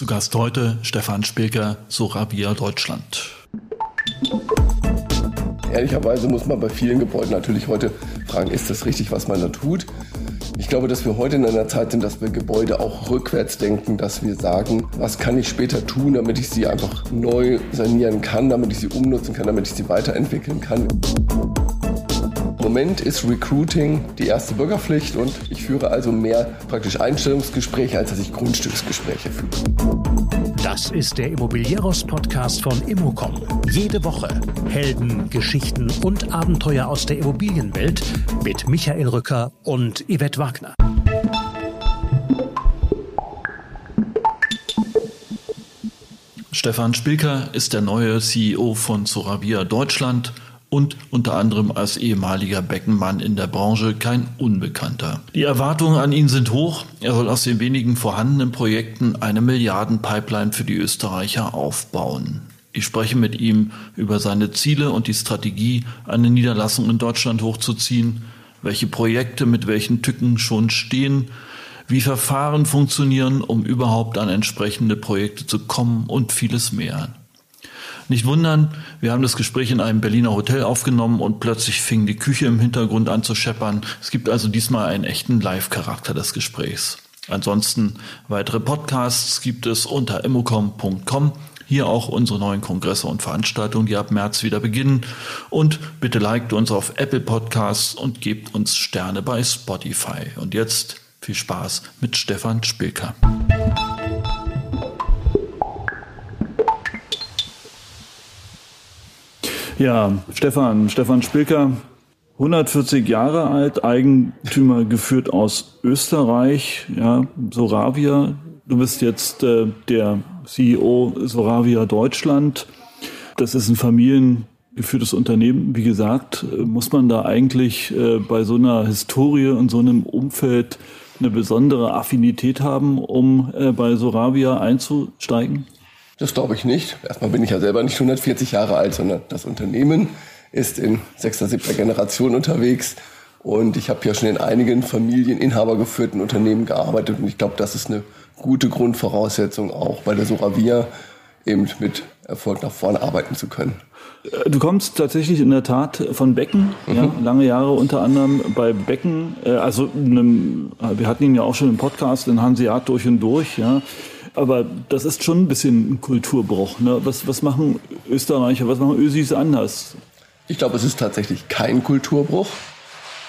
Zu Gast heute Stefan Spilker, Soravia Deutschland. Ehrlicherweise muss man bei vielen Gebäuden natürlich heute fragen, ist das richtig, was man da tut? Ich glaube, dass wir heute in einer Zeit sind, dass wir Gebäude auch rückwärts denken, dass wir sagen, was kann ich später tun, damit ich sie einfach neu sanieren kann, damit ich sie umnutzen kann, damit ich sie weiterentwickeln kann. Im Moment ist Recruiting die erste Bürgerpflicht und ich führe also mehr praktisch Einstellungsgespräche, als dass ich Grundstücksgespräche führe. Das ist der Immobilieros-Podcast von Immocom. Jede Woche Helden, Geschichten und Abenteuer aus der Immobilienwelt mit Michael Rücker und Yvette Wagner. Stefan Spilker ist der neue CEO von Soravia Deutschland und unter anderem als ehemaliger Beckenmann in der Branche kein Unbekannter. Die Erwartungen an ihn sind hoch. Er soll aus den wenigen vorhandenen Projekten eine Milliardenpipeline für die Österreicher aufbauen. Ich spreche mit ihm über seine Ziele und die Strategie, eine Niederlassung in Deutschland hochzuziehen, welche Projekte mit welchen Tücken schon stehen, wie Verfahren funktionieren, um überhaupt an entsprechende Projekte zu kommen und vieles mehr. Nicht wundern, wir haben das Gespräch in einem Berliner Hotel aufgenommen und plötzlich fing die Küche im Hintergrund an zu scheppern. Es gibt also diesmal einen echten Live-Charakter des Gesprächs. Ansonsten weitere Podcasts gibt es unter immocom.com. Hier auch unsere neuen Kongresse und Veranstaltungen, die ab März wieder beginnen. Und bitte liked uns auf Apple Podcasts und gebt uns Sterne bei Spotify. Und jetzt viel Spaß mit Stefan Spilker. Ja, Stefan, Stefan Spilker, 140 Jahre alt, Eigentümer geführt aus Österreich, ja, Soravia. Du bist jetzt äh, der CEO Soravia Deutschland. Das ist ein familiengeführtes Unternehmen. Wie gesagt, muss man da eigentlich äh, bei so einer Historie und so einem Umfeld eine besondere Affinität haben, um äh, bei Soravia einzusteigen? Das glaube ich nicht. Erstmal bin ich ja selber nicht 140 Jahre alt, sondern das Unternehmen ist in sechster, siebter Generation unterwegs. Und ich habe ja schon in einigen familieninhabergeführten Unternehmen gearbeitet. Und ich glaube, das ist eine gute Grundvoraussetzung auch bei der Soravia eben mit Erfolg nach vorne arbeiten zu können. Du kommst tatsächlich in der Tat von Becken, mhm. ja, lange Jahre unter anderem bei Becken, äh, also einem, wir hatten ihn ja auch schon im Podcast, in Hanseat durch und durch, ja. Aber das ist schon ein bisschen ein Kulturbruch. Ne? Was, was machen Österreicher, was machen Ösis anders? Ich glaube, es ist tatsächlich kein Kulturbruch.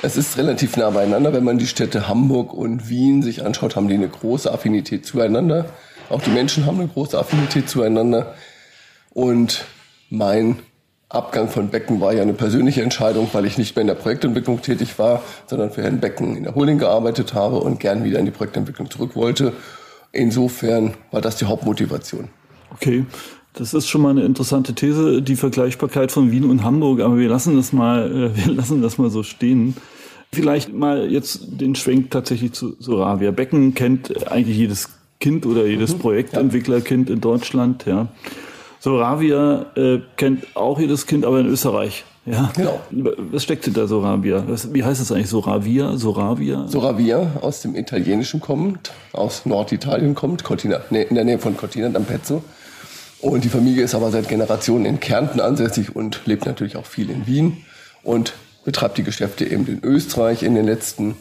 Es ist relativ nah beieinander. Wenn man die Städte Hamburg und Wien sich anschaut, haben die eine große Affinität zueinander. Auch die Menschen haben eine große Affinität zueinander. Und mein Abgang von Becken war ja eine persönliche Entscheidung, weil ich nicht mehr in der Projektentwicklung tätig war, sondern für Herrn Becken in der Holding gearbeitet habe und gern wieder in die Projektentwicklung zurück wollte Insofern war das die Hauptmotivation. Okay. Das ist schon mal eine interessante These, die Vergleichbarkeit von Wien und Hamburg, aber wir lassen das mal, äh, wir lassen das mal so stehen. Vielleicht mal jetzt den Schwenk tatsächlich zu Soravia. Becken kennt eigentlich jedes Kind oder jedes mhm, Projektentwicklerkind in Deutschland, ja. Soravia äh, kennt auch jedes Kind, aber in Österreich. Ja, genau. Was steckt hinter Soravia? wie heißt das eigentlich? Soravia? Soravia? Soravia aus dem Italienischen kommt, aus Norditalien kommt, Cortina, nee, in der Nähe von Cortina d'Ampezzo. Und die Familie ist aber seit Generationen in Kärnten ansässig und lebt natürlich auch viel in Wien und betreibt die Geschäfte eben in Österreich in den letzten,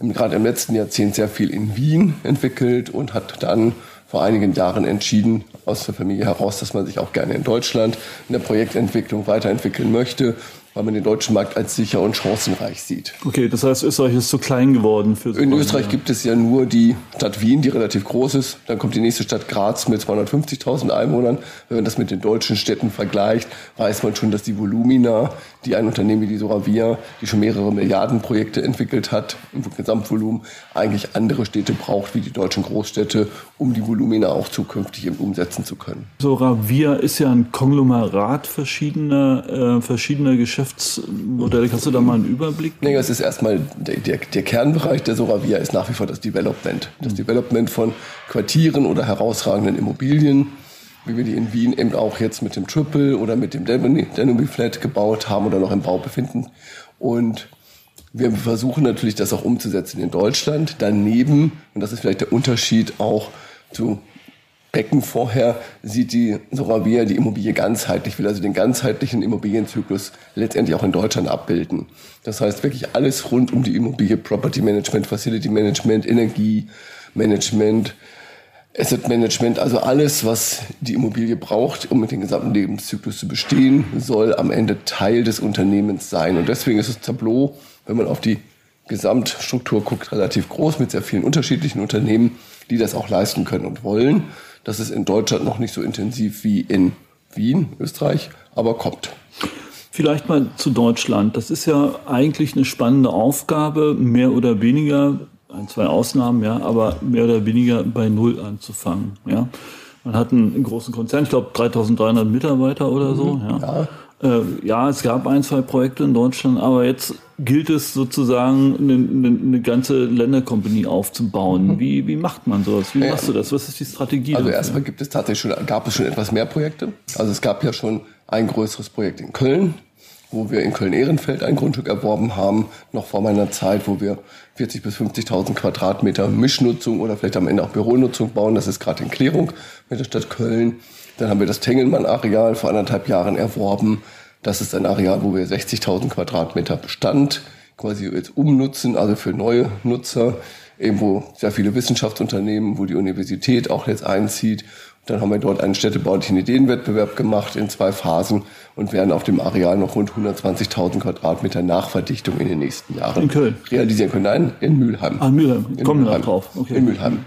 gerade im letzten Jahrzehnt sehr viel in Wien entwickelt und hat dann vor einigen Jahren entschieden, aus der Familie heraus, dass man sich auch gerne in Deutschland in der Projektentwicklung weiterentwickeln möchte weil man den deutschen Markt als sicher und chancenreich sieht. Okay, das heißt, Österreich ist zu klein geworden für so In Österreich gibt es ja nur die Stadt Wien, die relativ groß ist. Dann kommt die nächste Stadt Graz mit 250.000 Einwohnern. Wenn man das mit den deutschen Städten vergleicht, weiß man schon, dass die Volumina, die ein Unternehmen wie die Soravia, die schon mehrere Milliarden Projekte entwickelt hat, im Gesamtvolumen, eigentlich andere Städte braucht wie die deutschen Großstädte, um die Volumina auch zukünftig eben umsetzen zu können. Soravia ist ja ein Konglomerat verschiedener, äh, verschiedener Geschäfte Geschäftsmodelle. Kannst du da mal einen Überblick? Nee, es ist erstmal der, der, der, Kernbereich der Soravia ist nach wie vor das Development. Das mhm. Development von Quartieren oder herausragenden Immobilien, wie wir die in Wien eben auch jetzt mit dem Triple oder mit dem Danube Flat gebaut haben oder noch im Bau befinden. Und wir versuchen natürlich, das auch umzusetzen in Deutschland. Daneben, und das ist vielleicht der Unterschied auch zu Becken vorher sieht die Soravia die Immobilie ganzheitlich, will also den ganzheitlichen Immobilienzyklus letztendlich auch in Deutschland abbilden. Das heißt wirklich alles rund um die Immobilie, Property Management, Facility Management, Energie Management, Asset Management, also alles, was die Immobilie braucht, um mit dem gesamten Lebenszyklus zu bestehen, soll am Ende Teil des Unternehmens sein. Und deswegen ist das Tableau, wenn man auf die Gesamtstruktur guckt, relativ groß mit sehr vielen unterschiedlichen Unternehmen, die das auch leisten können und wollen. Das ist in Deutschland noch nicht so intensiv wie in Wien, Österreich, aber kommt. Vielleicht mal zu Deutschland. Das ist ja eigentlich eine spannende Aufgabe, mehr oder weniger, ein, zwei Ausnahmen, ja, aber mehr oder weniger bei Null anzufangen, ja. Man hat einen großen Konzern, ich glaube 3300 Mitarbeiter oder so, mhm, ja. ja. Äh, ja, es gab ein, zwei Projekte in Deutschland, aber jetzt gilt es sozusagen, eine, eine, eine ganze Länderkompanie aufzubauen. Mhm. Wie, wie macht man sowas? Wie ja, machst du das? Was ist die Strategie? Also dafür? erstmal gibt es tatsächlich schon, gab es schon etwas mehr Projekte. Also es gab ja schon ein größeres Projekt in Köln, wo wir in Köln-Ehrenfeld ein Grundstück erworben haben, noch vor meiner Zeit, wo wir 40.000 bis 50.000 Quadratmeter Mischnutzung oder vielleicht am Ende auch Büronutzung bauen. Das ist gerade in Klärung mit der Stadt Köln. Dann haben wir das Tengelmann-Areal vor anderthalb Jahren erworben. Das ist ein Areal, wo wir 60.000 Quadratmeter Bestand quasi jetzt umnutzen, also für neue Nutzer, eben wo sehr viele Wissenschaftsunternehmen, wo die Universität auch jetzt einzieht. Dann haben wir dort einen städtebaulichen Ideenwettbewerb gemacht in zwei Phasen und werden auf dem Areal noch rund 120.000 Quadratmeter Nachverdichtung in den nächsten Jahren in Köln. realisieren können. Nein, in Mülheim. Ah, Mülheim. In Kommen wir drauf. Okay. In Mülheim.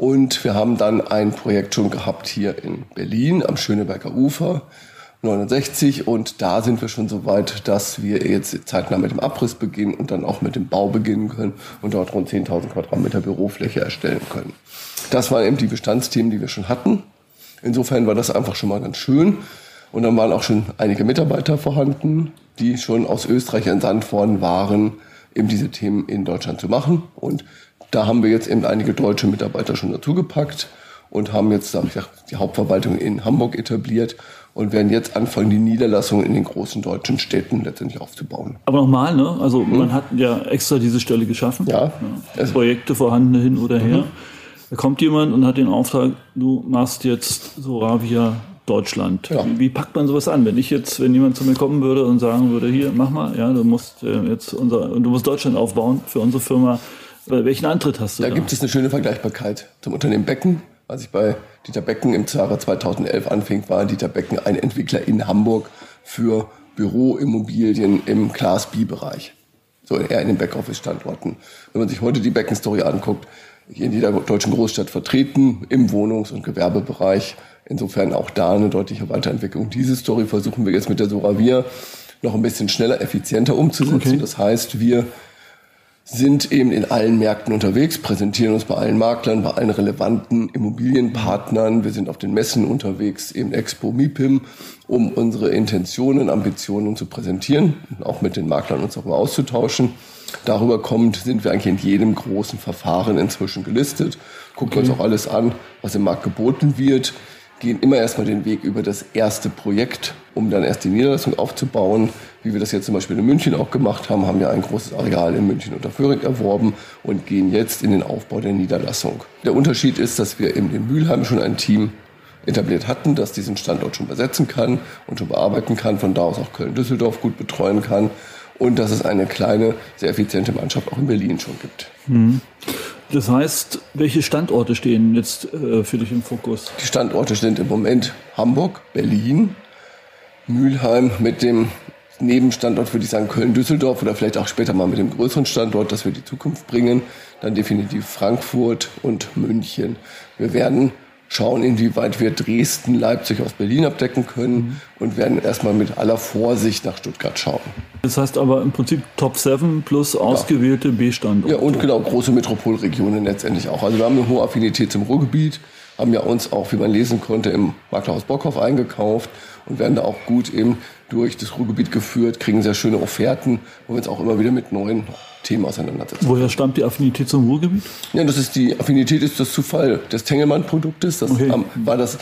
Und wir haben dann ein Projekt schon gehabt hier in Berlin am Schöneberger Ufer. 69 und da sind wir schon so weit, dass wir jetzt zeitnah mit dem Abriss beginnen und dann auch mit dem Bau beginnen können und dort rund 10.000 Quadratmeter Bürofläche erstellen können. Das waren eben die Bestandsthemen, die wir schon hatten. Insofern war das einfach schon mal ganz schön. Und dann waren auch schon einige Mitarbeiter vorhanden, die schon aus Österreich entsandt worden waren, eben diese Themen in Deutschland zu machen. Und da haben wir jetzt eben einige deutsche Mitarbeiter schon dazugepackt und haben jetzt ich, die Hauptverwaltung in Hamburg etabliert und werden jetzt anfangen, die Niederlassungen in den großen deutschen Städten letztendlich aufzubauen. Aber nochmal, ne? Also mhm. man hat ja extra diese Stelle geschaffen. Ja. ja. Projekte vorhanden hin oder her. Mhm. Da kommt jemand und hat den Auftrag, du machst jetzt Soravia Deutschland. Ja. Wie, wie, packt man sowas an? Wenn ich jetzt, wenn jemand zu mir kommen würde und sagen würde, hier, mach mal, ja, du musst äh, jetzt unser, du musst Deutschland aufbauen für unsere Firma. Welchen Antritt hast du? Da, da gibt es eine schöne Vergleichbarkeit zum Unternehmen Becken. Als ich bei Dieter Becken im Jahre 2011 anfing, war Dieter Becken ein Entwickler in Hamburg für Büroimmobilien im Class B-Bereich. So eher in den Backoffice-Standorten. Wenn man sich heute die Becken-Story anguckt, hier in jeder deutschen Großstadt vertreten, im Wohnungs- und Gewerbebereich. Insofern auch da eine deutliche Weiterentwicklung. Diese Story versuchen wir jetzt mit der Soravia noch ein bisschen schneller, effizienter umzusetzen. Okay. Das heißt, wir sind eben in allen Märkten unterwegs, präsentieren uns bei allen Maklern, bei allen relevanten Immobilienpartnern. Wir sind auf den Messen unterwegs, eben Expo MIPIM, um unsere Intentionen, Ambitionen zu präsentieren, auch mit den Maklern uns mal auszutauschen. Darüber kommt, sind wir eigentlich in jedem großen Verfahren inzwischen gelistet, gucken okay. uns auch alles an, was im Markt geboten wird, gehen immer erstmal den Weg über das erste Projekt, um dann erst die Niederlassung aufzubauen. Wie wir das jetzt zum Beispiel in München auch gemacht haben, haben wir ein großes Areal in München unter Föhring erworben und gehen jetzt in den Aufbau der Niederlassung. Der Unterschied ist, dass wir in dem Mülheim schon ein Team etabliert hatten, das diesen Standort schon besetzen kann und schon bearbeiten kann, von da aus auch Köln-Düsseldorf gut betreuen kann und dass es eine kleine, sehr effiziente Mannschaft auch in Berlin schon gibt. Mhm. Das heißt, welche Standorte stehen jetzt äh, für dich im Fokus? Die Standorte sind im Moment Hamburg, Berlin, Mülheim mit dem Nebenstandort würde ich sagen Köln-Düsseldorf oder vielleicht auch später mal mit dem größeren Standort, dass wir die Zukunft bringen. Dann definitiv Frankfurt und München. Wir werden schauen, inwieweit wir Dresden, Leipzig aus Berlin abdecken können mhm. und werden erstmal mit aller Vorsicht nach Stuttgart schauen. Das heißt aber im Prinzip Top 7 plus ausgewählte ja. B-Standorte. Ja, und genau, große Metropolregionen letztendlich auch. Also wir haben eine hohe Affinität zum Ruhrgebiet, haben ja uns auch, wie man lesen konnte, im Maklerhaus Bockhoff eingekauft und werden da auch gut eben durch das Ruhrgebiet geführt, kriegen sehr schöne Offerten, wo wir uns auch immer wieder mit neuen Themen auseinandersetzen. Woher stammt die Affinität zum Ruhrgebiet? Ja, das ist die Affinität ist das Zufall des Tengelmann-Produktes. Das okay. war das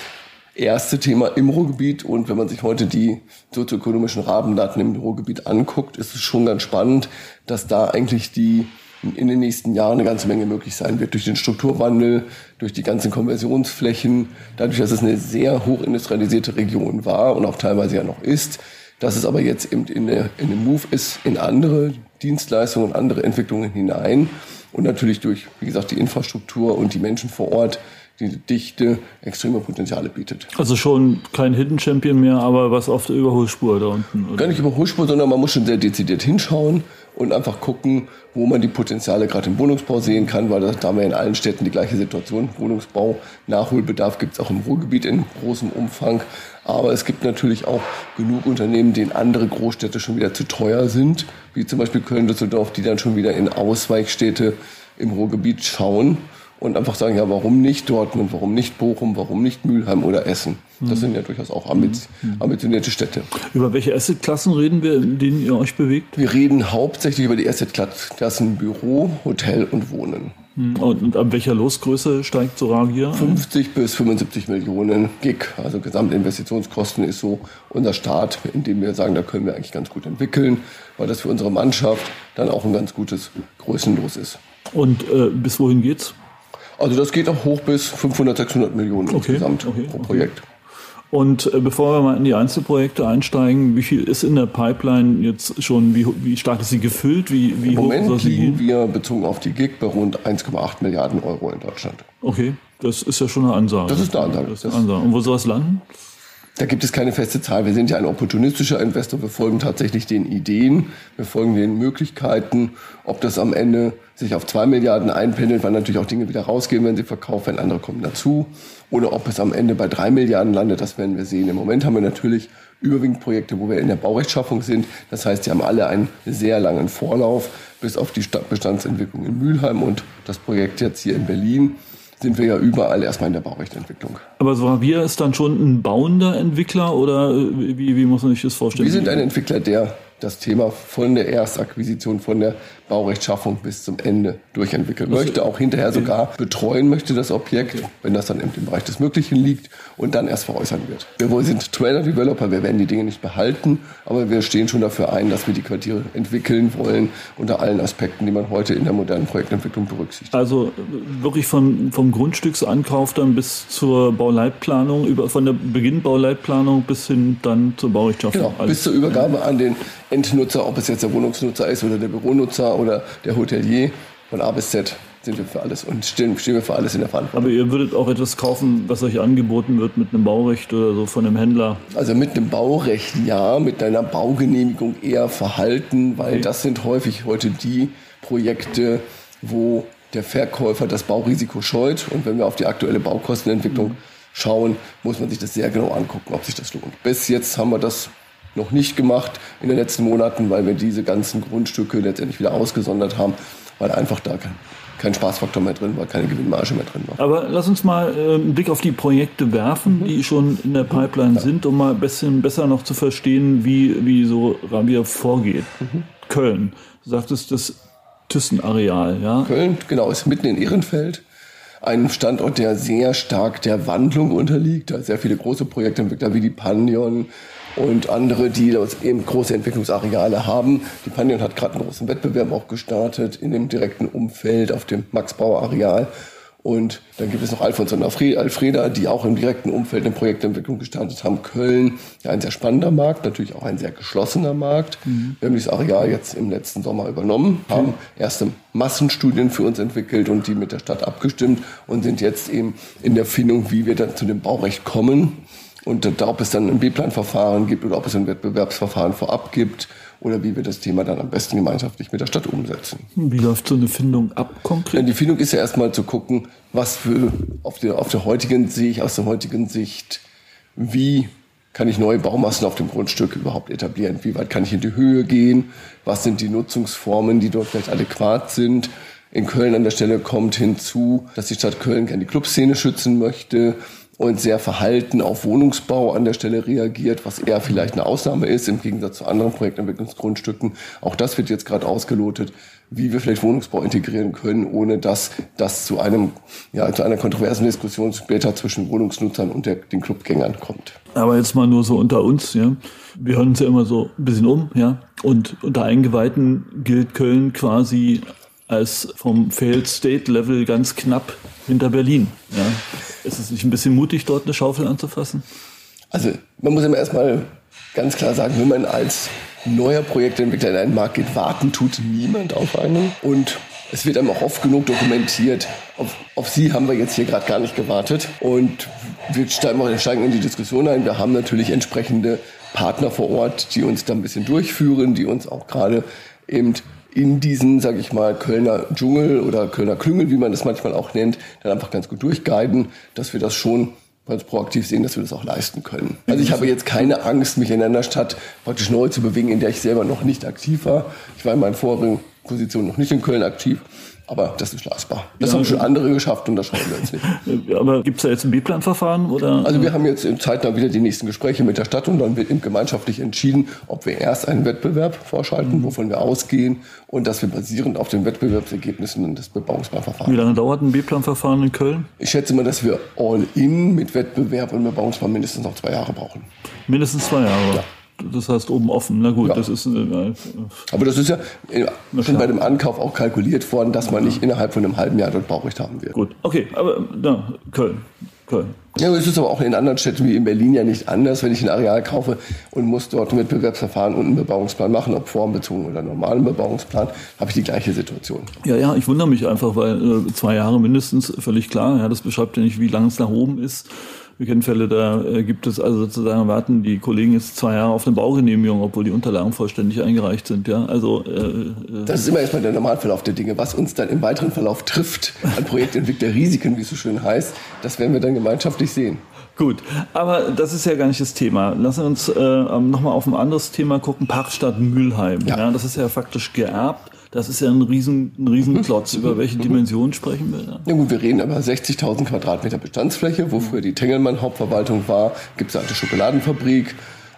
erste Thema im Ruhrgebiet. Und wenn man sich heute die sozioökonomischen Rabendaten im Ruhrgebiet anguckt, ist es schon ganz spannend, dass da eigentlich die in den nächsten Jahren eine ganze Menge möglich sein wird durch den Strukturwandel, durch die ganzen Konversionsflächen, dadurch, dass es eine sehr hochindustrialisierte Region war und auch teilweise ja noch ist, dass es aber jetzt eben in, der, in dem Move ist in andere Dienstleistungen und andere Entwicklungen hinein und natürlich durch, wie gesagt, die Infrastruktur und die Menschen vor Ort die Dichte extreme Potenziale bietet. Also schon kein Hidden Champion mehr, aber was auf der Überholspur da unten. Oder? Gar nicht Überholspur, sondern man muss schon sehr dezidiert hinschauen und einfach gucken, wo man die Potenziale gerade im Wohnungsbau sehen kann, weil da haben wir in allen Städten die gleiche Situation. Wohnungsbau, Nachholbedarf gibt es auch im Ruhrgebiet in großem Umfang. Aber es gibt natürlich auch genug Unternehmen, denen andere Großstädte schon wieder zu teuer sind, wie zum Beispiel Köln-Düsseldorf, die dann schon wieder in Ausweichstädte im Ruhrgebiet schauen und einfach sagen, ja, warum nicht Dortmund, warum nicht Bochum, warum nicht Mülheim oder Essen? Das mhm. sind ja durchaus auch ambiz mhm. ambitionierte Städte. Über welche Assetklassen reden wir, in denen ihr euch bewegt? Wir reden hauptsächlich über die Assetklassen Büro, Hotel und Wohnen. Mhm. Und, und ab welcher Losgröße steigt Soravia? 50 bis 75 Millionen Gig. Also Gesamtinvestitionskosten ist so unser Start, in dem wir sagen, da können wir eigentlich ganz gut entwickeln, weil das für unsere Mannschaft dann auch ein ganz gutes Größenlos ist. Und äh, bis wohin geht's? Also das geht auch hoch bis 500, 600 Millionen okay, insgesamt okay, pro Projekt. Und äh, bevor wir mal in die Einzelprojekte einsteigen, wie viel ist in der Pipeline jetzt schon, wie, wie stark ist sie gefüllt? Wie, wie Im Moment liegen wir bezogen auf die GIG bei rund 1,8 Milliarden Euro in Deutschland. Okay, das ist ja schon eine Ansage. Das ist eine Ansage. Das ist eine Ansage. Und wo soll es landen? Da gibt es keine feste Zahl. Wir sind ja ein opportunistischer Investor. Wir folgen tatsächlich den Ideen, wir folgen den Möglichkeiten. Ob das am Ende sich auf zwei Milliarden einpendelt, weil natürlich auch Dinge wieder rausgehen, wenn sie verkauft werden, andere kommen dazu. Oder ob es am Ende bei drei Milliarden landet, das werden wir sehen. Im Moment haben wir natürlich überwiegend Projekte, wo wir in der Baurechtschaffung sind. Das heißt, sie haben alle einen sehr langen Vorlauf, bis auf die Bestandsentwicklung in Mülheim und das Projekt jetzt hier in Berlin sind wir ja überall erstmal in der Baurechtentwicklung. Aber so wir ist dann schon ein bauender Entwickler oder äh, wie, wie muss man sich das vorstellen? Wir sind ein Entwickler, der das Thema von der Erstakquisition, von der Baurechtschaffung bis zum Ende durchentwickeln möchte, auch hinterher sogar betreuen möchte das Objekt, wenn das dann im Bereich des Möglichen liegt und dann erst veräußern wird. Wir sind Trailer-Developer, wir werden die Dinge nicht behalten, aber wir stehen schon dafür ein, dass wir die Quartiere entwickeln wollen unter allen Aspekten, die man heute in der modernen Projektentwicklung berücksichtigt. Also wirklich von, vom Grundstücksankauf dann bis zur Bauleitplanung, über, von der Beginnbauleitplanung bis hin dann zur Baurechtschaffung. Genau, bis zur Übergabe an den Endnutzer, ob es jetzt der Wohnungsnutzer ist oder der Büronutzer oder der Hotelier, von A bis Z sind wir für alles und stehen, stehen wir für alles in der Verantwortung. Aber ihr würdet auch etwas kaufen, was euch angeboten wird mit einem Baurecht oder so von einem Händler? Also mit einem Baurecht ja, mit einer Baugenehmigung eher verhalten, weil okay. das sind häufig heute die Projekte, wo der Verkäufer das Baurisiko scheut. Und wenn wir auf die aktuelle Baukostenentwicklung mhm. schauen, muss man sich das sehr genau angucken, ob sich das lohnt. Bis jetzt haben wir das noch nicht gemacht in den letzten Monaten, weil wir diese ganzen Grundstücke letztendlich wieder ausgesondert haben, weil einfach da kein, kein Spaßfaktor mehr drin war, keine Gewinnmarge mehr drin war. Aber lass uns mal äh, einen Blick auf die Projekte werfen, mhm. die schon in der Pipeline ja. sind, um mal ein bisschen besser noch zu verstehen, wie, wie so Rabia vorgeht. Mhm. Köln, du sagtest das Thyssen-Areal, ja? Köln, genau, ist mitten in Ehrenfeld ein Standort, der sehr stark der Wandlung unterliegt. Da sehr viele große Projektentwickler wie die Panion, und andere, die eben große Entwicklungsareale haben. Die Panion hat gerade einen großen Wettbewerb auch gestartet in dem direkten Umfeld auf dem Max-Bauer-Areal. Und dann gibt es noch Alfons und Alfreda, die auch im direkten Umfeld eine Projektentwicklung gestartet haben. Köln, ja, ein sehr spannender Markt, natürlich auch ein sehr geschlossener Markt. Mhm. Wir haben dieses Areal jetzt im letzten Sommer übernommen, okay. haben erste Massenstudien für uns entwickelt und die mit der Stadt abgestimmt und sind jetzt eben in der Findung, wie wir dann zu dem Baurecht kommen. Und ob es dann ein B-Plan-Verfahren gibt oder ob es ein Wettbewerbsverfahren vorab gibt oder wie wir das Thema dann am besten gemeinschaftlich mit der Stadt umsetzen. Wie läuft so eine Findung ab konkret? Die Findung ist ja erstmal zu gucken, was für auf der, auf der heutigen Sicht, aus der heutigen Sicht, wie kann ich neue Baumassen auf dem Grundstück überhaupt etablieren? Wie weit kann ich in die Höhe gehen? Was sind die Nutzungsformen, die dort vielleicht adäquat sind? In Köln an der Stelle kommt hinzu, dass die Stadt Köln gerne die Clubszene schützen möchte und sehr verhalten auf Wohnungsbau an der Stelle reagiert, was eher vielleicht eine Ausnahme ist im Gegensatz zu anderen Projektentwicklungsgrundstücken. Auch das wird jetzt gerade ausgelotet, wie wir vielleicht Wohnungsbau integrieren können, ohne dass das zu einem ja zu einer kontroversen Diskussion später zwischen Wohnungsnutzern und der, den Clubgängern kommt. Aber jetzt mal nur so unter uns, ja. Wir hören uns ja immer so ein bisschen um, ja. Und unter Eingeweihten gilt Köln quasi als vom Failed State Level ganz knapp hinter Berlin. Ja. Ist es nicht ein bisschen mutig, dort eine Schaufel anzufassen? Also man muss immer erstmal ganz klar sagen, wenn man als neuer Projektentwickler in einen Markt geht, warten tut niemand auf einen. Und es wird einem auch oft genug dokumentiert. Auf, auf Sie haben wir jetzt hier gerade gar nicht gewartet. Und wir steigen in die Diskussion ein. Wir haben natürlich entsprechende Partner vor Ort, die uns da ein bisschen durchführen, die uns auch gerade eben in diesen, sage ich mal, Kölner Dschungel oder Kölner Klüngel, wie man das manchmal auch nennt, dann einfach ganz gut durchguiden, dass wir das schon ganz proaktiv sehen, dass wir das auch leisten können. Also ich habe jetzt keine Angst, mich in einer Stadt praktisch neu zu bewegen, in der ich selber noch nicht aktiv war. Ich war in meinen vorigen Positionen noch nicht in Köln aktiv. Aber das ist leistbar. Das ja, haben schon andere geschafft und das schauen wir jetzt nicht. Aber gibt es da jetzt ein B-Plan-Verfahren? oder? Also wir haben jetzt in zeitnah wieder die nächsten Gespräche mit der Stadt und dann wird eben gemeinschaftlich entschieden, ob wir erst einen Wettbewerb vorschalten, wovon wir ausgehen und dass wir basierend auf den Wettbewerbsergebnissen das Bebauungsplanverfahren. Wie lange dauert ein B-Plan-Verfahren in Köln? Ich schätze mal, dass wir all in mit Wettbewerb und Bebauungsplan mindestens noch zwei Jahre brauchen. Mindestens zwei Jahre? Ja das heißt oben offen. Na gut, ja. das ist. Äh, Aber das ist ja schon bei dem Ankauf auch kalkuliert worden, dass man nicht innerhalb von einem halben Jahr dort Baurecht haben wird. Gut, okay, aber na, Köln. Köln. Ja, es ist aber auch in anderen Städten wie in Berlin ja nicht anders, wenn ich ein Areal kaufe und muss dort ein Wettbewerbsverfahren und einen Bebauungsplan machen, ob formbezogen oder normalen Bebauungsplan, habe ich die gleiche Situation. Ja, ja, ich wundere mich einfach, weil äh, zwei Jahre mindestens, völlig klar, ja, das beschreibt ja nicht, wie lange es nach oben ist. Wir kennen Fälle, da äh, gibt es also sozusagen warten die Kollegen jetzt zwei Jahre auf eine Baugenehmigung, obwohl die Unterlagen vollständig eingereicht sind. Ja, also äh, äh das ist immer erstmal der Normalverlauf der Dinge. Was uns dann im weiteren Verlauf trifft an Projektentwicklerrisiken, wie es so schön heißt, das werden wir dann gemeinschaftlich sehen. Gut, aber das ist ja gar nicht das Thema. Lassen wir uns äh, nochmal auf ein anderes Thema gucken. Parkstadt Mülheim. Ja. ja. das ist ja faktisch geerbt. Das ist ja ein riesen, ein Riesenklotz. Über welche. Dimensionen sprechen wir da? Ja gut, wir reden über 60.000 Quadratmeter Bestandsfläche, wo früher die Tengelmann Hauptverwaltung war. Gibt es eine Schokoladenfabrik.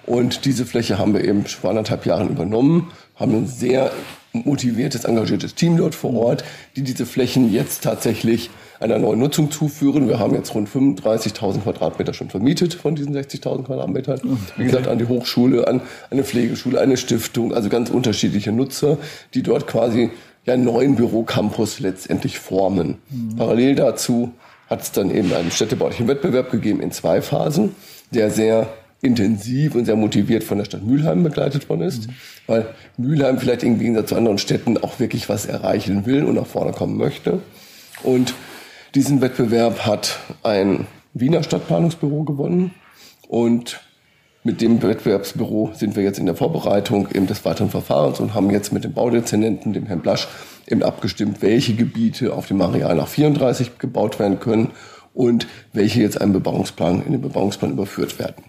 Und diese Fläche haben wir eben vor anderthalb Jahren übernommen, haben ein sehr motiviertes, engagiertes Team dort vor Ort, die diese Flächen jetzt tatsächlich einer neuen Nutzung zuführen. Wir haben jetzt rund 35.000 Quadratmeter schon vermietet von diesen 60.000 Quadratmetern. Wie gesagt, an die Hochschule, an eine Pflegeschule, eine Stiftung, also ganz unterschiedliche Nutzer, die dort quasi ja einen neuen Bürocampus letztendlich formen. Mhm. Parallel dazu hat es dann eben einen städtebaulichen Wettbewerb gegeben in zwei Phasen, der sehr intensiv und sehr motiviert von der Stadt Mülheim begleitet worden ist, mhm. weil Mülheim vielleicht im Gegensatz zu anderen Städten auch wirklich was erreichen will und nach vorne kommen möchte. Und diesen Wettbewerb hat ein Wiener Stadtplanungsbüro gewonnen und mit dem Wettbewerbsbüro sind wir jetzt in der Vorbereitung eben des weiteren Verfahrens und haben jetzt mit dem Baudezernenten, dem Herrn Blasch, eben abgestimmt, welche Gebiete auf dem Areal nach 34 gebaut werden können und welche jetzt einem Bebauungsplan, in den Bebauungsplan überführt werden.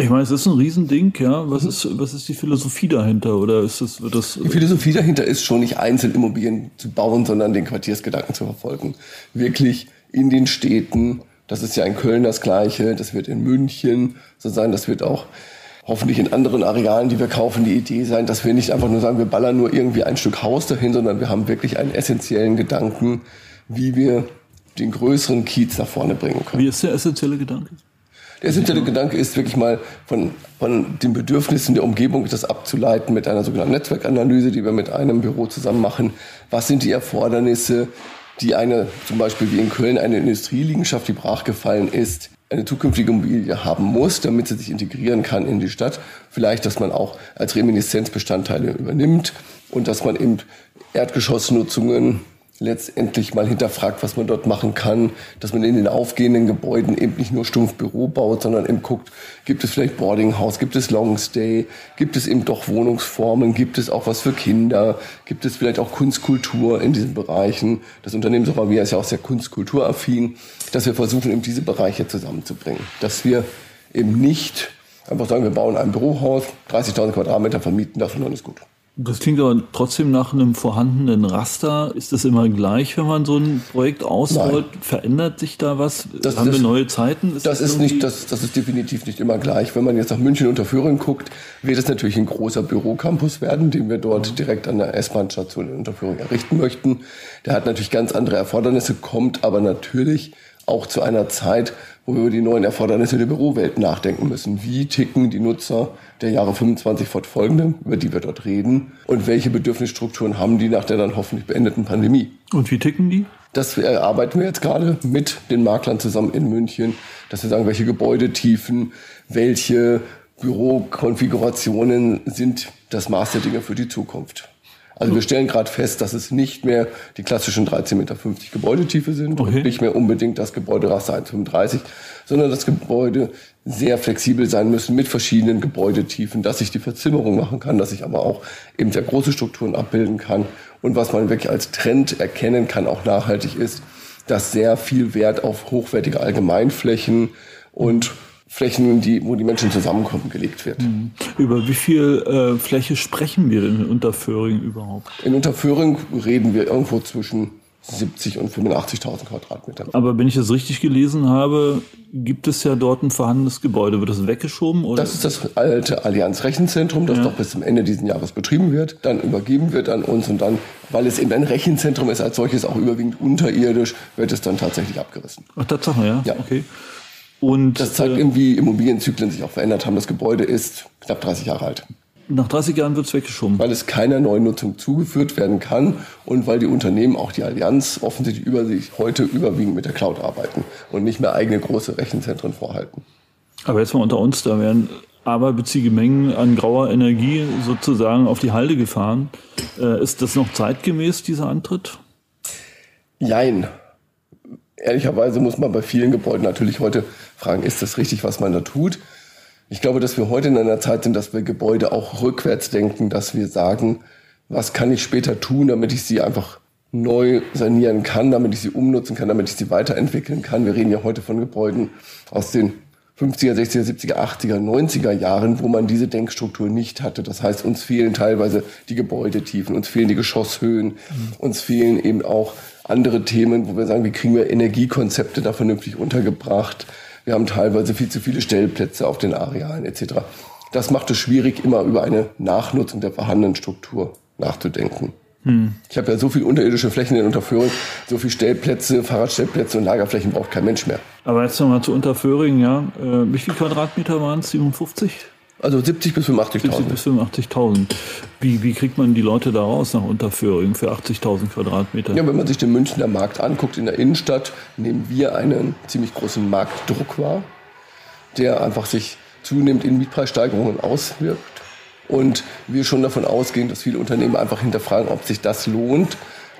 Ich meine, es ist ein Riesending, ja. Was ist, was ist die Philosophie dahinter? Oder ist das, wird das? Die Philosophie dahinter ist schon nicht einzeln Immobilien zu bauen, sondern den Quartiersgedanken zu verfolgen. Wirklich in den Städten. Das ist ja in Köln das Gleiche. Das wird in München so sein. Das wird auch hoffentlich in anderen Arealen, die wir kaufen, die Idee sein, dass wir nicht einfach nur sagen, wir ballern nur irgendwie ein Stück Haus dahin, sondern wir haben wirklich einen essentiellen Gedanken, wie wir den größeren Kiez nach vorne bringen können. Wie ist der essentielle Gedanke? Der essentielle Gedanke ist wirklich mal von, von den Bedürfnissen der Umgebung das abzuleiten mit einer sogenannten Netzwerkanalyse, die wir mit einem Büro zusammen machen. Was sind die Erfordernisse, die eine, zum Beispiel wie in Köln, eine Industrieliegenschaft, die brachgefallen ist, eine zukünftige Immobilie haben muss, damit sie sich integrieren kann in die Stadt. Vielleicht, dass man auch als Reminiszenzbestandteile übernimmt und dass man eben Erdgeschossnutzungen letztendlich mal hinterfragt, was man dort machen kann, dass man in den aufgehenden Gebäuden eben nicht nur stumpf Büro baut, sondern eben guckt, gibt es vielleicht Boardinghouse, gibt es Longstay, gibt es eben doch Wohnungsformen, gibt es auch was für Kinder, gibt es vielleicht auch Kunstkultur in diesen Bereichen. Das Unternehmen Soravia ist ja auch sehr kunstkulturaffin, dass wir versuchen, eben diese Bereiche zusammenzubringen. Dass wir eben nicht einfach sagen, wir bauen ein Bürohaus, 30.000 Quadratmeter vermieten, davon ist gut. Das klingt aber trotzdem nach einem vorhandenen Raster. Ist das immer gleich, wenn man so ein Projekt ausrollt? Nein. Verändert sich da was? Das, Haben das, wir neue Zeiten? Ist das, das ist nicht, das, das ist definitiv nicht immer gleich. Wenn man jetzt nach München unter Führung guckt, wird es natürlich ein großer Bürocampus werden, den wir dort direkt an der S-Bahn-Station in Unterführung errichten möchten. Der hat natürlich ganz andere Erfordernisse, kommt aber natürlich auch zu einer Zeit, wo wir über die neuen Erfordernisse der Bürowelt nachdenken müssen. Wie ticken die Nutzer der Jahre 25 fortfolgende, über die wir dort reden, und welche Bedürfnisstrukturen haben die nach der dann hoffentlich beendeten Pandemie? Und wie ticken die? Das erarbeiten wir jetzt gerade mit den Maklern zusammen in München, dass wir sagen, welche Gebäudetiefen, welche Bürokonfigurationen sind das Maß der Dinge für die Zukunft. Also wir stellen gerade fest, dass es nicht mehr die klassischen 13,50 Meter Gebäudetiefe sind okay. und nicht mehr unbedingt das Gebäuderaster 1,35, sondern das Gebäude sehr flexibel sein müssen mit verschiedenen Gebäudetiefen, dass ich die Verzimmerung machen kann, dass ich aber auch eben sehr große Strukturen abbilden kann. Und was man wirklich als Trend erkennen kann, auch nachhaltig ist, dass sehr viel Wert auf hochwertige Allgemeinflächen und Flächen, die, wo die Menschen zusammenkommen, gelegt wird. Mhm. Über wie viel äh, Fläche sprechen wir denn in Unterföhring überhaupt? In Unterföhring reden wir irgendwo zwischen 70 und 85.000 Quadratmetern. Aber wenn ich das richtig gelesen habe, gibt es ja dort ein vorhandenes Gebäude. Wird das weggeschoben? Oder? Das ist das alte Allianz Rechenzentrum, das ja. doch bis zum Ende dieses Jahres betrieben wird, dann übergeben wird an uns und dann, weil es eben ein Rechenzentrum ist, als solches auch überwiegend unterirdisch, wird es dann tatsächlich abgerissen. Ach, Tatsache, ja? Ja. Okay. Und das zeigt äh, wie Immobilienzyklen sich auch verändert haben. Das Gebäude ist knapp 30 Jahre alt. Nach 30 Jahren wird es weggeschoben. Weil es keiner neuen Nutzung zugeführt werden kann und weil die Unternehmen, auch die Allianz, offensichtlich über sich heute überwiegend mit der Cloud arbeiten und nicht mehr eigene große Rechenzentren vorhalten. Aber jetzt mal unter uns, da werden aberwitzige Mengen an grauer Energie sozusagen auf die Halde gefahren. Äh, ist das noch zeitgemäß, dieser Antritt? Jein ehrlicherweise muss man bei vielen Gebäuden natürlich heute fragen, ist das richtig, was man da tut? Ich glaube, dass wir heute in einer Zeit sind, dass wir Gebäude auch rückwärts denken, dass wir sagen, was kann ich später tun, damit ich sie einfach neu sanieren kann, damit ich sie umnutzen kann, damit ich sie weiterentwickeln kann. Wir reden ja heute von Gebäuden aus den 50er, 60er, 70er, 80er, 90er Jahren, wo man diese Denkstruktur nicht hatte. Das heißt, uns fehlen teilweise die Gebäudetiefen, uns fehlen die Geschosshöhen, mhm. uns fehlen eben auch andere Themen, wo wir sagen, wie kriegen wir Energiekonzepte da vernünftig untergebracht. Wir haben teilweise viel zu viele Stellplätze auf den Arealen etc. Das macht es schwierig, immer über eine Nachnutzung der vorhandenen Struktur nachzudenken. Hm. Ich habe ja so viel unterirdische Flächen in Unterföhring, so viele Stellplätze, Fahrradstellplätze und Lagerflächen braucht kein Mensch mehr. Aber jetzt nochmal zu Unterföhring, ja. Äh, wie viele Quadratmeter waren es? 57? Also 70 bis 85.000. 70 bis 85.000. Wie, wie kriegt man die Leute da raus nach Unterföhring für 80.000 Quadratmeter? Ja, wenn man sich den Münchner Markt anguckt in der Innenstadt, nehmen wir einen ziemlich großen Marktdruck wahr, der einfach sich zunehmend in Mietpreissteigerungen auswirkt. Und wir schon davon ausgehen, dass viele Unternehmen einfach hinterfragen, ob sich das lohnt,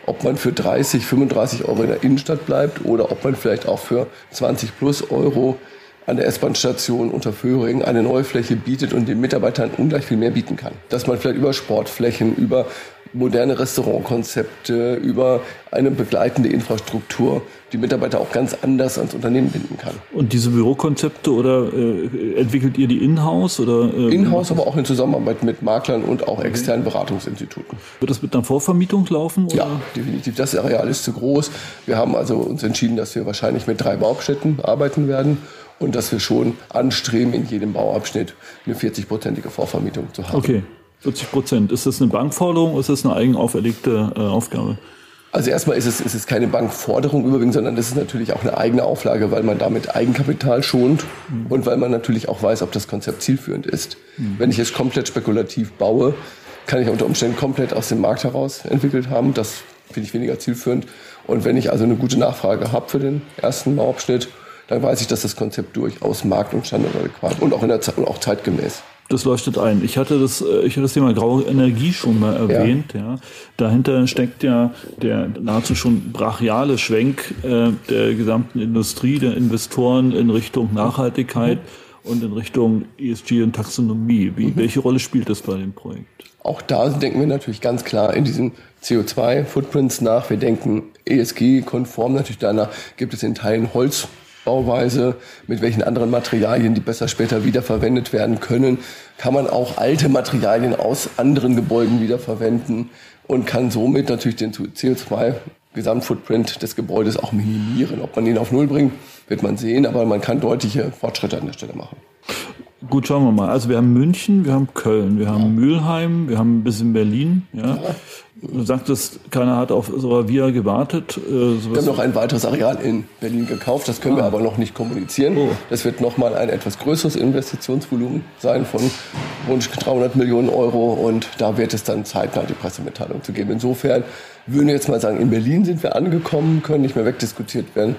ob man für 30, 35 Euro in der Innenstadt bleibt oder ob man vielleicht auch für 20 plus Euro an der S-Bahn-Station unter Föhring eine neue Fläche bietet und den Mitarbeitern ungleich viel mehr bieten kann. Dass man vielleicht über Sportflächen, über moderne Restaurantkonzepte, über eine begleitende Infrastruktur die Mitarbeiter auch ganz anders ans Unternehmen binden kann. Und diese Bürokonzepte oder äh, entwickelt ihr die in-house oder? Äh, in-house, aber auch in Zusammenarbeit mit Maklern und auch externen Beratungsinstituten. Wird das mit einer Vorvermietung laufen? Oder? Ja, definitiv. Das Areal ist zu groß. Wir haben also uns entschieden, dass wir wahrscheinlich mit drei Bauabschnitten arbeiten werden und dass wir schon anstreben, in jedem Bauabschnitt eine 40-prozentige Vorvermietung zu haben. Okay, 40 Prozent. Ist das eine Bankforderung oder ist das eine eigen auferlegte äh, Aufgabe? Also erstmal ist es, ist es keine Bankforderung überwiegend, sondern das ist natürlich auch eine eigene Auflage, weil man damit Eigenkapital schont mhm. und weil man natürlich auch weiß, ob das Konzept zielführend ist. Mhm. Wenn ich jetzt komplett spekulativ baue, kann ich unter Umständen komplett aus dem Markt heraus entwickelt haben. Das finde ich weniger zielführend. Und wenn ich also eine gute Nachfrage habe für den ersten Bauabschnitt, dann weiß ich, dass das Konzept durchaus markt- und standardadäquat und auch in der Zeit und auch zeitgemäß. Das leuchtet ein. Ich hatte das, äh, ich hatte das Thema graue Energie schon mal erwähnt. Ja. ja. Dahinter steckt ja der nahezu schon brachiale Schwenk äh, der gesamten Industrie, der Investoren in Richtung Nachhaltigkeit mhm. und in Richtung ESG und Taxonomie. Wie, mhm. Welche Rolle spielt das bei dem Projekt? Auch da denken wir natürlich ganz klar in diesen CO2-Footprints nach. Wir denken ESG-konform natürlich danach. Gibt es in Teilen Holz Bauweise, mit welchen anderen Materialien, die besser später wiederverwendet werden können, kann man auch alte Materialien aus anderen Gebäuden wiederverwenden und kann somit natürlich den CO2 Gesamtfootprint des Gebäudes auch minimieren. Ob man ihn auf Null bringt, wird man sehen, aber man kann deutliche Fortschritte an der Stelle machen. Gut, schauen wir mal. Also wir haben München, wir haben Köln, wir haben ja. Mülheim, wir haben ein bisschen Berlin. Ja. ja. Du sagtest, keiner hat auf Soravia gewartet. Äh, wir haben noch ein weiteres Areal in Berlin gekauft, das können ah. wir aber noch nicht kommunizieren. Oh. Das wird nochmal ein etwas größeres Investitionsvolumen sein von rund 300 Millionen Euro und da wird es dann zeitnah die Pressemitteilung zu geben. Insofern würden wir jetzt mal sagen, in Berlin sind wir angekommen, können nicht mehr wegdiskutiert werden.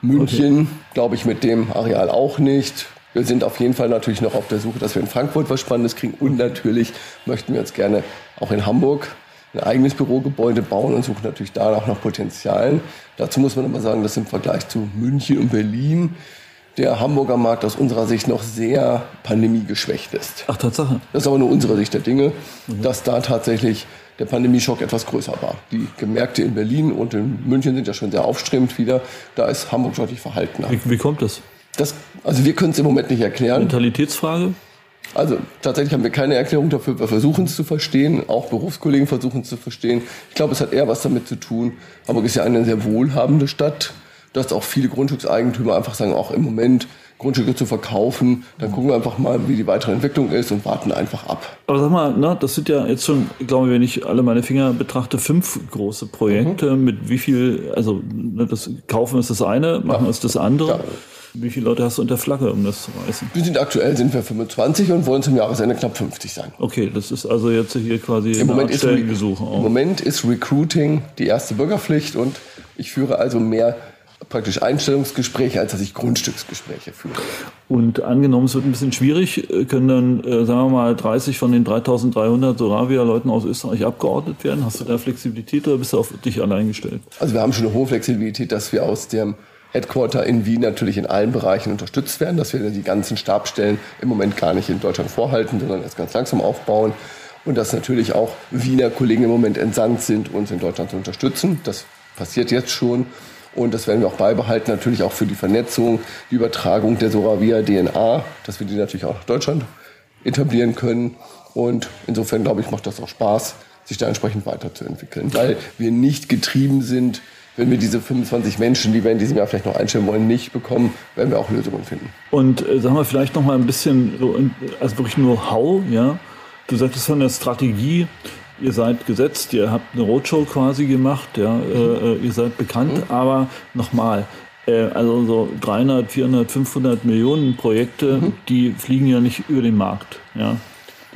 München, okay. glaube ich, mit dem Areal auch nicht. Wir sind auf jeden Fall natürlich noch auf der Suche, dass wir in Frankfurt was Spannendes kriegen. Und natürlich möchten wir uns gerne auch in Hamburg ein eigenes Bürogebäude bauen und suchen natürlich da auch noch Potenzialen. Dazu muss man aber sagen, dass im Vergleich zu München und Berlin der Hamburger Markt aus unserer Sicht noch sehr pandemiegeschwächt ist. Ach, Tatsache. Das ist aber nur unsere Sicht der Dinge, mhm. dass da tatsächlich der Pandemieschock etwas größer war. Die Märkte in Berlin und in München sind ja schon sehr aufstrebend wieder. Da ist Hamburg deutlich verhaltener. Wie, wie kommt das? Das? Also wir können es im Moment nicht erklären. Mentalitätsfrage? Also tatsächlich haben wir keine Erklärung dafür. Wir versuchen es zu verstehen. Auch Berufskollegen versuchen es zu verstehen. Ich glaube, es hat eher was damit zu tun. Hamburg ist ja eine sehr wohlhabende Stadt, dass auch viele Grundstückseigentümer einfach sagen, auch im Moment Grundstücke zu verkaufen. Dann gucken wir einfach mal, wie die weitere Entwicklung ist und warten einfach ab. Aber sag mal, ne, das sind ja jetzt schon, ich glaube, wenn ich alle meine Finger betrachte, fünf große Projekte. Mhm. Mit wie viel, also ne, das Kaufen ist das eine, Machen ja. ist das andere. Ja. Wie viele Leute hast du unter Flagge, um das zu reißen? Wir sind aktuell sind wir 25 und wollen zum Jahresende knapp 50 sein. Okay, das ist also jetzt hier quasi Im Moment ist Im Moment ist Recruiting die erste Bürgerpflicht und ich führe also mehr praktisch Einstellungsgespräche, als dass ich Grundstücksgespräche führe. Und angenommen, es wird ein bisschen schwierig, können dann, äh, sagen wir mal, 30 von den 3300 Soravia-Leuten aus Österreich abgeordnet werden? Hast du da Flexibilität oder bist du auf dich allein gestellt? Also wir haben schon eine hohe Flexibilität, dass wir aus dem Headquarter in Wien natürlich in allen Bereichen unterstützt werden, dass wir die ganzen Stabstellen im Moment gar nicht in Deutschland vorhalten, sondern erst ganz langsam aufbauen. Und dass natürlich auch Wiener Kollegen im Moment entsandt sind, uns in Deutschland zu unterstützen. Das passiert jetzt schon. Und das werden wir auch beibehalten, natürlich auch für die Vernetzung, die Übertragung der Soravia DNA, dass wir die natürlich auch nach Deutschland etablieren können. Und insofern, glaube ich, macht das auch Spaß, sich da entsprechend weiterzuentwickeln, weil wir nicht getrieben sind wenn wir diese 25 Menschen, die wir in diesem Jahr vielleicht noch einstellen wollen, nicht bekommen, werden wir auch Lösungen finden. Und äh, sagen wir vielleicht noch mal ein bisschen so, also wirklich nur How, ja. Du sagtest von der Strategie, ihr seid gesetzt, ihr habt eine Roadshow quasi gemacht, ja, mhm. äh, ihr seid bekannt, mhm. aber nochmal, äh, also so 300, 400, 500 Millionen Projekte, mhm. die fliegen ja nicht über den Markt, ja.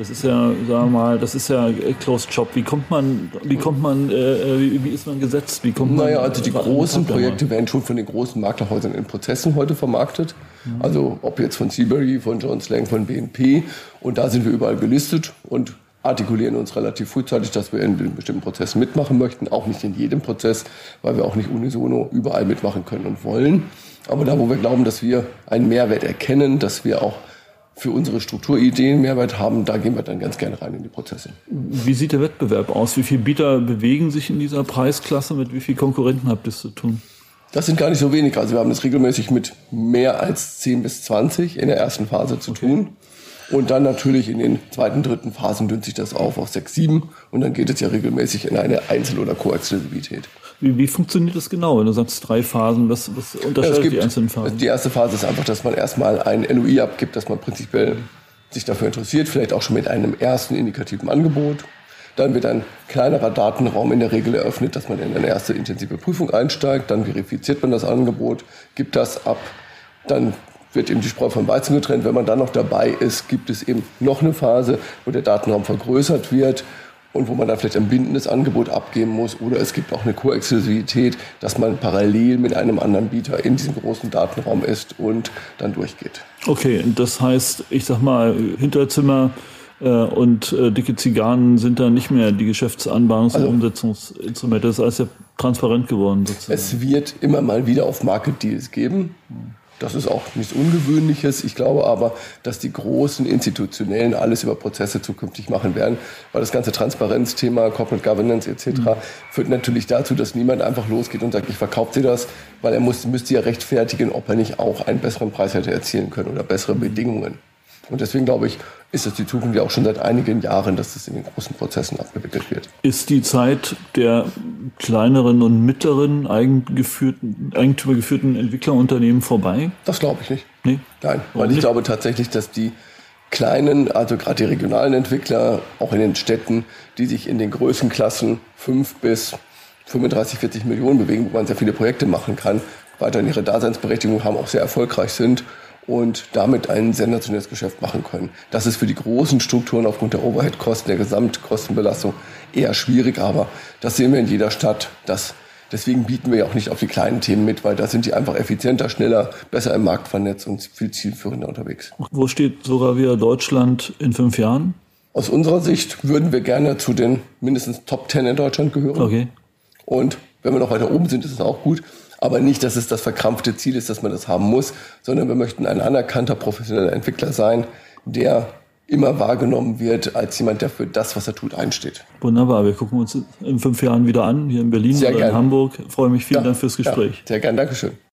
Das ist ja, sagen wir mal, das ist ja Closed Shop. Wie kommt man, wie kommt man, äh, äh, wie, wie, ist man gesetzt? Wie kommt man? Naja, also die großen Projekte werden schon von den großen Maklerhäusern in Prozessen heute vermarktet. Mhm. Also ob jetzt von Seabury, von John Slang, von BNP. Und da sind wir überall gelistet und artikulieren uns relativ frühzeitig, dass wir in bestimmten Prozessen mitmachen möchten. Auch nicht in jedem Prozess, weil wir auch nicht unisono überall mitmachen können und wollen. Aber da, wo wir glauben, dass wir einen Mehrwert erkennen, dass wir auch für unsere Strukturideen Mehrwert haben, da gehen wir dann ganz gerne rein in die Prozesse. Wie sieht der Wettbewerb aus? Wie viele Bieter bewegen sich in dieser Preisklasse? Mit wie vielen Konkurrenten habt ihr es zu tun? Das sind gar nicht so wenig. Also wir haben das regelmäßig mit mehr als 10 bis 20 in der ersten Phase zu okay. tun. Und dann natürlich in den zweiten, dritten Phasen dünnt sich das auf auf 6, 7 und dann geht es ja regelmäßig in eine Einzel- oder Koexklusivität. Wie, wie funktioniert das genau, wenn du sagst drei Phasen? Was, was unterscheidet ja, gibt, die einzelnen Phasen? Die erste Phase ist einfach, dass man erstmal ein LOI abgibt, dass man prinzipiell sich dafür interessiert, vielleicht auch schon mit einem ersten indikativen Angebot. Dann wird ein kleinerer Datenraum in der Regel eröffnet, dass man in eine erste intensive Prüfung einsteigt. Dann verifiziert man das Angebot, gibt das ab. Dann wird eben die Spreu vom Weizen getrennt. Wenn man dann noch dabei ist, gibt es eben noch eine Phase, wo der Datenraum vergrößert wird und wo man dann vielleicht ein bindendes Angebot abgeben muss oder es gibt auch eine Koexklusivität, dass man parallel mit einem anderen Bieter in diesem großen Datenraum ist und dann durchgeht. Okay, das heißt, ich sag mal, Hinterzimmer äh, und äh, dicke Zigarren sind da nicht mehr die Geschäftsanbahnungs- also, und Umsetzungsinstrumente. Das ist alles ja transparent geworden sozusagen. Es wird immer mal wieder auf Market Deals geben. Das ist auch nichts Ungewöhnliches. Ich glaube aber, dass die großen Institutionellen alles über Prozesse zukünftig machen werden, weil das ganze Transparenzthema, Corporate Governance etc. Mhm. führt natürlich dazu, dass niemand einfach losgeht und sagt, ich verkaufe dir das, weil er muss, müsste ja rechtfertigen, ob er nicht auch einen besseren Preis hätte erzielen können oder bessere mhm. Bedingungen. Und deswegen glaube ich, ist das die Zukunft ja auch schon seit einigen Jahren, dass das in den großen Prozessen abgewickelt wird. Ist die Zeit der kleineren und mittleren eigengeführten, eigentümergeführten Entwicklerunternehmen vorbei? Das glaube ich nicht. Nee? Nein, weil ich glaube tatsächlich, dass die kleinen, also gerade die regionalen Entwickler, auch in den Städten, die sich in den Größenklassen 5 bis 35, 40 Millionen bewegen, wo man sehr viele Projekte machen kann, weiterhin ihre Daseinsberechtigung haben, auch sehr erfolgreich sind und damit ein sensationelles Geschäft machen können. Das ist für die großen Strukturen aufgrund der Overhead-Kosten, der Gesamtkostenbelastung eher schwierig, aber das sehen wir in jeder Stadt. Das, deswegen bieten wir ja auch nicht auf die kleinen Themen mit, weil da sind die einfach effizienter, schneller, besser im Markt vernetzt und viel zielführender unterwegs. Wo steht sogar wieder Deutschland in fünf Jahren? Aus unserer Sicht würden wir gerne zu den mindestens Top Ten in Deutschland gehören. Okay. Und wenn wir noch weiter oben sind, ist es auch gut. Aber nicht, dass es das verkrampfte Ziel ist, dass man das haben muss, sondern wir möchten ein anerkannter professioneller Entwickler sein, der immer wahrgenommen wird als jemand, der für das, was er tut, einsteht. Wunderbar. Wir gucken uns in fünf Jahren wieder an, hier in Berlin Sehr oder gern. in Hamburg. Ich freue mich. Vielen Ja, Dank fürs Gespräch. Ja, sehr gern. Dankeschön.